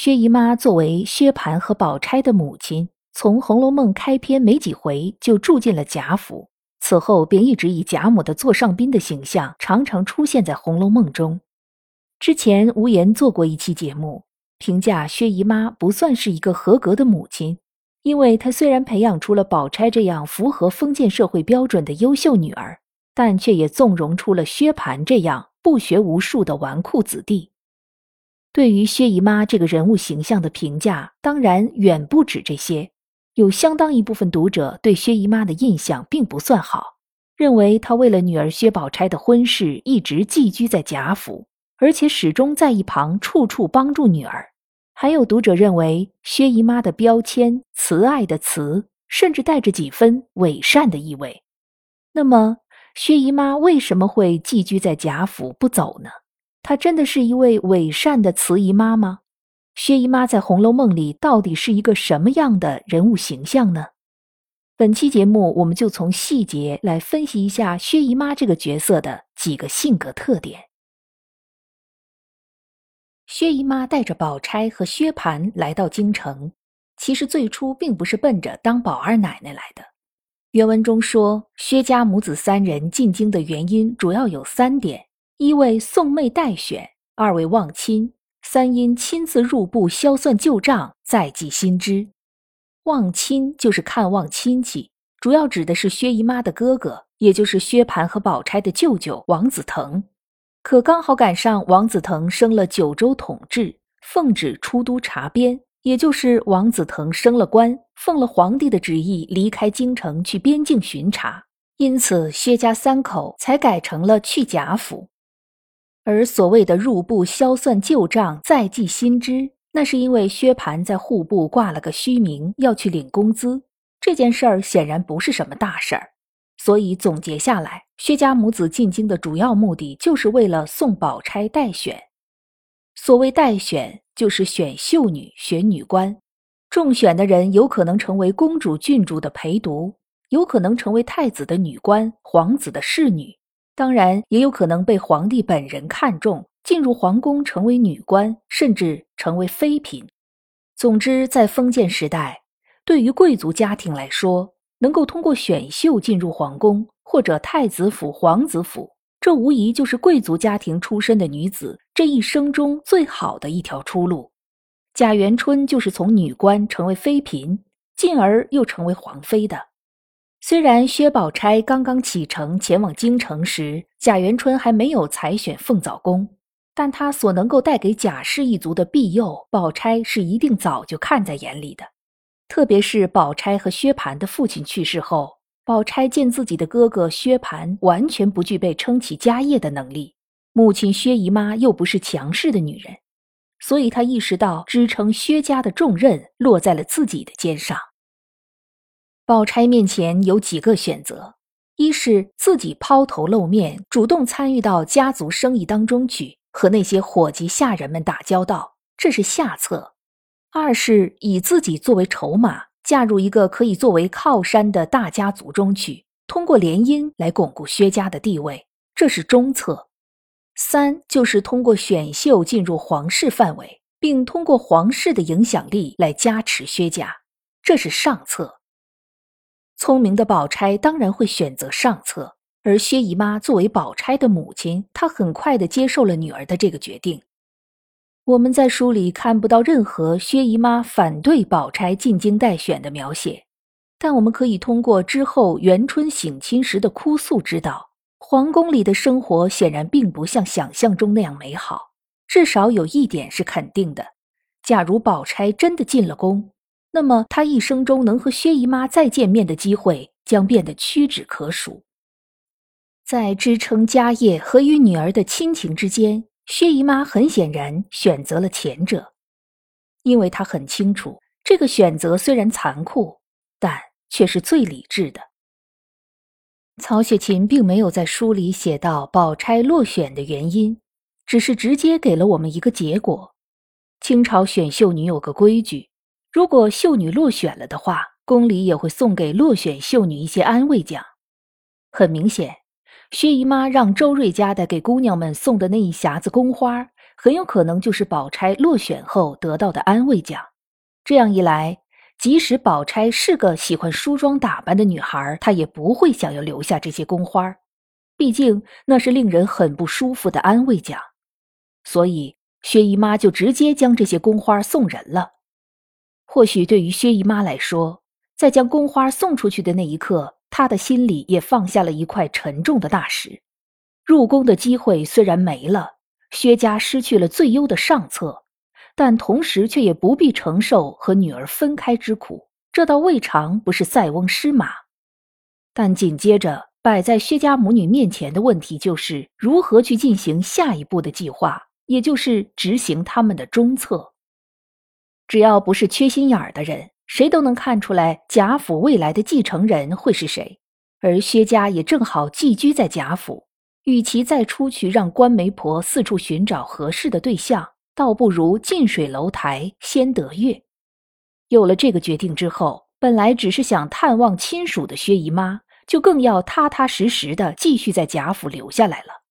薛姨妈作为薛蟠和宝钗的母亲，从《红楼梦》开篇没几回就住进了贾府，此后便一直以贾母的座上宾的形象常常出现在《红楼梦》中。之前无言做过一期节目，评价薛姨妈不算是一个合格的母亲，因为她虽然培养出了宝钗这样符合封建社会标准的优秀女儿，但却也纵容出了薛蟠这样不学无术的纨绔子弟。对于薛姨妈这个人物形象的评价，当然远不止这些。有相当一部分读者对薛姨妈的印象并不算好，认为她为了女儿薛宝钗的婚事，一直寄居在贾府，而且始终在一旁处处帮助女儿。还有读者认为，薛姨妈的标签“慈爱”的“慈”，甚至带着几分伪善的意味。那么，薛姨妈为什么会寄居在贾府不走呢？她真的是一位伪善的慈姨妈吗？薛姨妈在《红楼梦》里到底是一个什么样的人物形象呢？本期节目，我们就从细节来分析一下薛姨妈这个角色的几个性格特点。薛姨妈带着宝钗和薛蟠来到京城，其实最初并不是奔着当宝二奶奶来的。原文中说，薛家母子三人进京的原因主要有三点。一为送妹待选，二为望亲，三因亲自入部销算旧账，再记新知。望亲就是看望亲戚，主要指的是薛姨妈的哥哥，也就是薛蟠和宝钗的舅舅王子腾。可刚好赶上王子腾升了九州统治，奉旨出都察边，也就是王子腾升了官，奉了皇帝的旨意离开京城去边境巡查，因此薛家三口才改成了去贾府。而所谓的入部销算旧账，再记新支，那是因为薛蟠在户部挂了个虚名，要去领工资。这件事儿显然不是什么大事儿，所以总结下来，薛家母子进京的主要目的就是为了送宝钗待选。所谓待选，就是选秀女、选女官。中选的人有可能成为公主、郡主的陪读，有可能成为太子的女官、皇子的侍女。当然，也有可能被皇帝本人看中，进入皇宫成为女官，甚至成为妃嫔。总之，在封建时代，对于贵族家庭来说，能够通过选秀进入皇宫或者太子府、皇子府，这无疑就是贵族家庭出身的女子这一生中最好的一条出路。贾元春就是从女官成为妃嫔，进而又成为皇妃的。虽然薛宝钗刚刚启程前往京城时，贾元春还没有采选凤藻宫，但他所能够带给贾氏一族的庇佑，宝钗是一定早就看在眼里的。特别是宝钗和薛蟠的父亲去世后，宝钗见自己的哥哥薛蟠完全不具备撑起家业的能力，母亲薛姨妈又不是强势的女人，所以她意识到支撑薛家的重任落在了自己的肩上。宝钗面前有几个选择：一是自己抛头露面，主动参与到家族生意当中去，和那些伙计下人们打交道，这是下策；二是以自己作为筹码，嫁入一个可以作为靠山的大家族中去，通过联姻来巩固薛家的地位，这是中策；三就是通过选秀进入皇室范围，并通过皇室的影响力来加持薛家，这是上策。聪明的宝钗当然会选择上策，而薛姨妈作为宝钗的母亲，她很快的接受了女儿的这个决定。我们在书里看不到任何薛姨妈反对宝钗进京待选的描写，但我们可以通过之后元春省亲时的哭诉知道，皇宫里的生活显然并不像想象中那样美好。至少有一点是肯定的：假如宝钗真的进了宫。那么，他一生中能和薛姨妈再见面的机会将变得屈指可数。在支撑家业和与女儿的亲情之间，薛姨妈很显然选择了前者，因为她很清楚，这个选择虽然残酷，但却是最理智的。曹雪芹并没有在书里写到宝钗落选的原因，只是直接给了我们一个结果。清朝选秀女有个规矩，如果秀女落选了的话，宫里也会送给落选秀女一些安慰奖。很明显，薛姨妈让周瑞家的给姑娘们送的那一匣子宫花，很有可能就是宝钗落选后得到的安慰奖。这样一来，即使宝钗是个喜欢梳妆打扮的女孩，她也不会想要留下这些宫花，毕竟那是令人很不舒服的安慰奖。所以薛姨妈就直接将这些宫花送人了。或许对于薛姨妈来说，在将宫花送出去的那一刻，她的心里也放下了一块沉重的大石。入宫的机会虽然没了，薛家失去了最优的上策。但同时却也不必承受和女儿分开之苦，这倒未尝不是塞翁失马。但紧接着摆在薛家母女面前的问题就是如何去进行下一步的计划，也就是执行他们的中策。只要不是缺心眼儿的人，谁都能看出来贾府未来的继承人会是谁。而薛家也正好寄居在贾府，与其再出去让官媒婆四处寻找合适的对象。倒不如近水楼台先得月。有了这个决定之后，本来只是想探望亲属的薛姨妈，就更要踏踏实实的继续在贾府留下来了。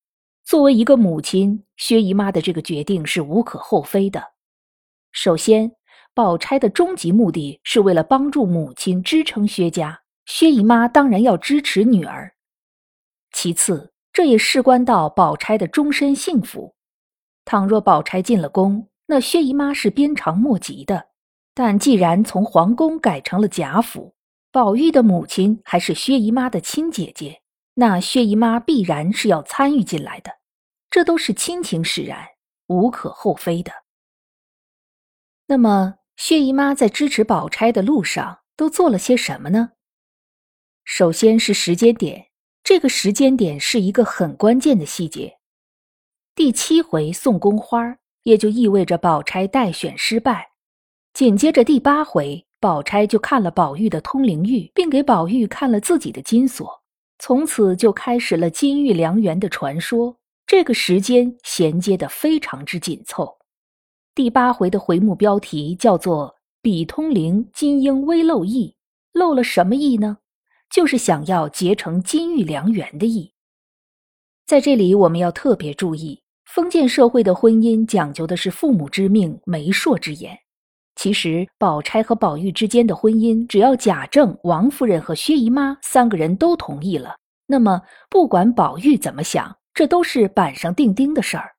作为一个母亲，薛姨妈的这个决定是无可厚非的。首先，宝钗的终极目的是为了帮助母亲支撑薛家，薛姨妈当然要支持女儿。其次，这也事关到宝钗的终身幸福。倘若宝钗进了宫，那薛姨妈是鞭长莫及的。但既然从皇宫改成了贾府，宝玉的母亲还是薛姨妈的亲姐姐，那薛姨妈必然是要参与进来的。这都是亲情使然，无可厚非的。那么，薛姨妈在支持宝钗的路上都做了些什么呢？首先是时间点，这个时间点是一个很关键的细节。第七回送宫花，也就意味着宝钗待选失败。紧接着第八回，宝钗就看了宝玉的通灵玉，并给宝玉看了自己的金锁，从此就开始了金玉良缘的传说。这个时间衔接的非常之紧凑。第八回的回目标题叫做“比通灵，金鹰微露意”，露了什么意呢？就是想要结成金玉良缘的意。在这里，我们要特别注意。封建社会的婚姻讲究的是父母之命、媒妁之言。其实，宝钗和宝玉之间的婚姻，只要贾政、王夫人和薛姨妈三个人都同意了，那么不管宝玉怎么想，这都是板上钉钉的事儿。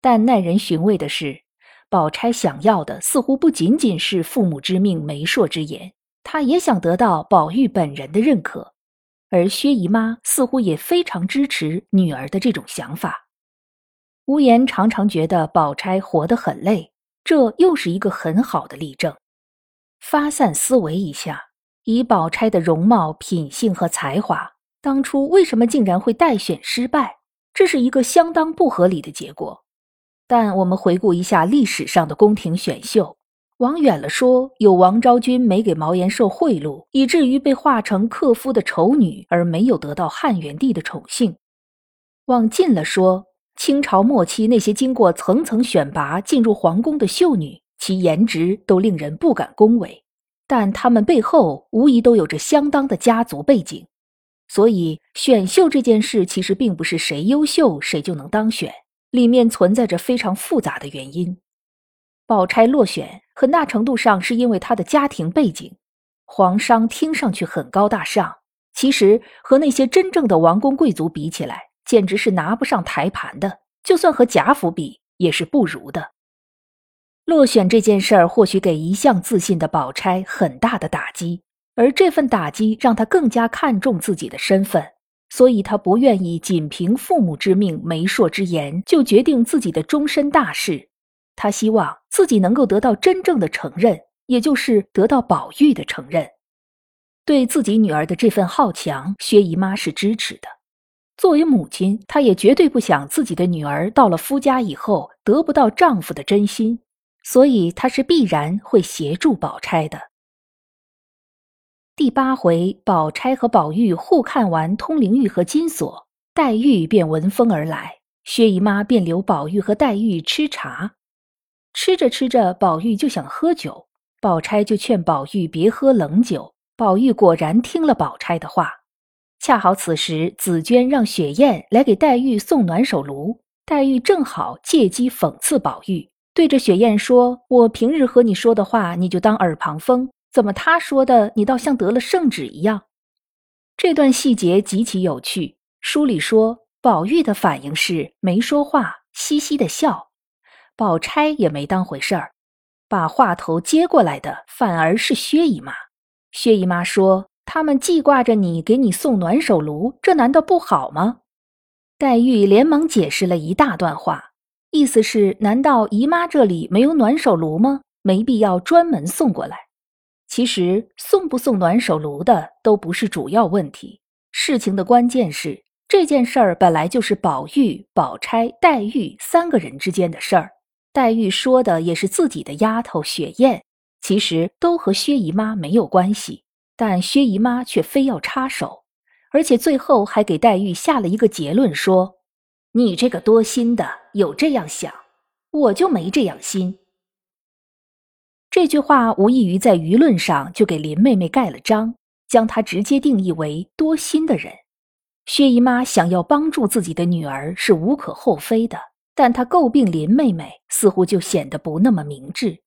但耐人寻味的是，宝钗想要的似乎不仅仅是父母之命、媒妁之言，她也想得到宝玉本人的认可。而薛姨妈似乎也非常支持女儿的这种想法。无言常常觉得宝钗活得很累，这又是一个很好的例证。发散思维一下，以宝钗的容貌、品性和才华，当初为什么竟然会待选失败？这是一个相当不合理的结果。但我们回顾一下历史上的宫廷选秀，往远了说，有王昭君没给毛延寿贿赂，以至于被画成克夫的丑女，而没有得到汉元帝的宠幸；往近了说，清朝末期，那些经过层层选拔进入皇宫的秀女，其颜值都令人不敢恭维，但她们背后无疑都有着相当的家族背景。所以，选秀这件事其实并不是谁优秀谁就能当选，里面存在着非常复杂的原因。宝钗落选，很大程度上是因为她的家庭背景。皇商听上去很高大上，其实和那些真正的王公贵族比起来。简直是拿不上台盘的，就算和贾府比，也是不如的。落选这件事儿，或许给一向自信的宝钗很大的打击，而这份打击让她更加看重自己的身份，所以她不愿意仅凭父母之命、媒妁之言就决定自己的终身大事。她希望自己能够得到真正的承认，也就是得到宝玉的承认。对自己女儿的这份好强，薛姨妈是支持的。作为母亲，她也绝对不想自己的女儿到了夫家以后得不到丈夫的真心，所以她是必然会协助宝钗的。第八回，宝钗和宝玉互看完通灵玉和金锁，黛玉便闻风而来，薛姨妈便留宝玉和黛玉吃茶。吃着吃着，宝玉就想喝酒，宝钗就劝宝玉别喝冷酒。宝玉果然听了宝钗的话。恰好此时，紫娟让雪雁来给黛玉送暖手炉，黛玉正好借机讽刺宝玉，对着雪雁说：“我平日和你说的话，你就当耳旁风。”怎么他说的，你倒像得了圣旨一样？这段细节极其有趣。书里说，宝玉的反应是没说话，嘻嘻的笑；宝钗也没当回事儿，把话头接过来的反而是薛姨妈。薛姨妈说：“他们记挂着你，给你送暖手炉，这难道不好吗？”黛玉连忙解释了一大段话，意思是：难道姨妈这里没有暖手炉吗？没必要专门送过来。其实送不送暖手炉的都不是主要问题，事情的关键是这件事儿本来就是宝玉、宝钗、黛玉三个人之间的事儿。黛玉说的也是自己的丫头雪雁，其实都和薛姨妈没有关系，但薛姨妈却非要插手，而且最后还给黛玉下了一个结论，说：“你这个多心的有这样想，我就没这样心。”这句话无异于在舆论上就给林妹妹盖了章，将她直接定义为多心的人。薛姨妈想要帮助自己的女儿是无可厚非的，但她诟病林妹妹，似乎就显得不那么明智。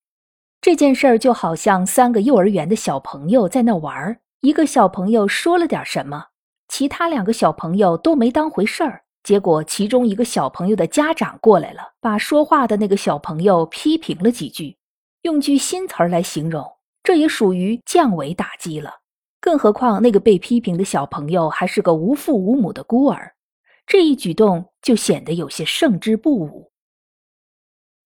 这件事儿就好像三个幼儿园的小朋友在那玩，一个小朋友说了点什么，其他两个小朋友都没当回事儿，结果其中一个小朋友的家长过来了，把说话的那个小朋友批评了几句。用句新词儿来形容，这也属于降维打击了。更何况那个被批评的小朋友还是个无父无母的孤儿，这一举动就显得有些胜之不武。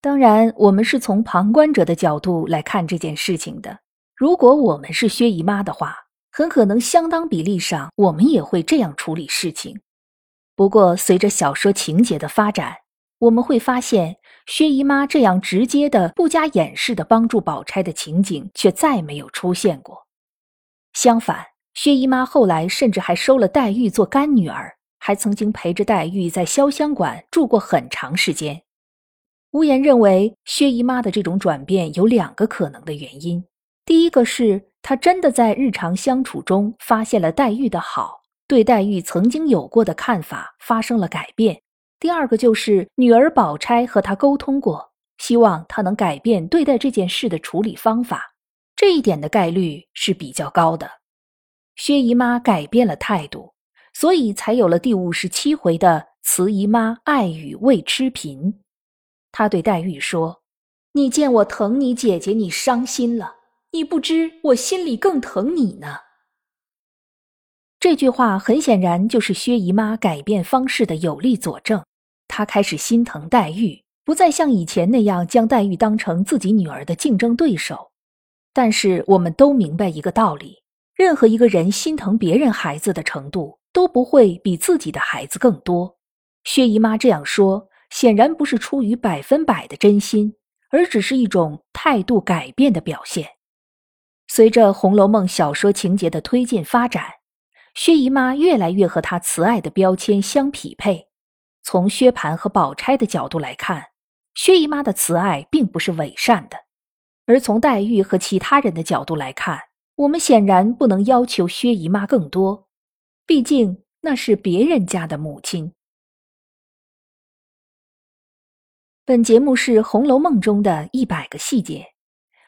当然，我们是从旁观者的角度来看这件事情的。如果我们是薛姨妈的话，很可能相当比例上我们也会这样处理事情。不过，随着小说情节的发展，我们会发现。薛姨妈这样直接的、不加掩饰的帮助宝钗的情景，却再没有出现过。相反，薛姨妈后来甚至还收了黛玉做干女儿，还曾经陪着黛玉在潇湘馆住过很长时间。无言认为，薛姨妈的这种转变有两个可能的原因：第一个是她真的在日常相处中发现了黛玉的好，对黛玉曾经有过的看法发生了改变。第二个就是女儿宝钗和他沟通过，希望他能改变对待这件事的处理方法，这一点的概率是比较高的。薛姨妈改变了态度，所以才有了第五十七回的慈姨妈爱语未痴贫。她对黛玉说：“你见我疼你姐姐，你伤心了，你不知我心里更疼你呢。”这句话很显然就是薛姨妈改变方式的有力佐证。她开始心疼黛玉，不再像以前那样将黛玉当成自己女儿的竞争对手。但是我们都明白一个道理：任何一个人心疼别人孩子的程度，都不会比自己的孩子更多。薛姨妈这样说，显然不是出于百分百的真心，而只是一种态度改变的表现。随着《红楼梦》小说情节的推进发展。薛姨妈越来越和她慈爱的标签相匹配。从薛蟠和宝钗的角度来看，薛姨妈的慈爱并不是伪善的；而从黛玉和其他人的角度来看，我们显然不能要求薛姨妈更多，毕竟那是别人家的母亲。本节目是《红楼梦》中的一百个细节，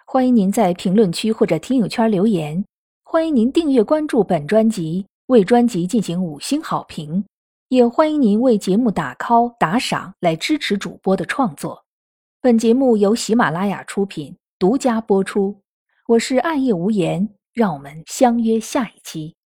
欢迎您在评论区或者听友圈留言，欢迎您订阅关注本专辑。为专辑进行五星好评，也欢迎您为节目打 call 打赏来支持主播的创作。本节目由喜马拉雅出品，独家播出。我是暗夜无言，让我们相约下一期。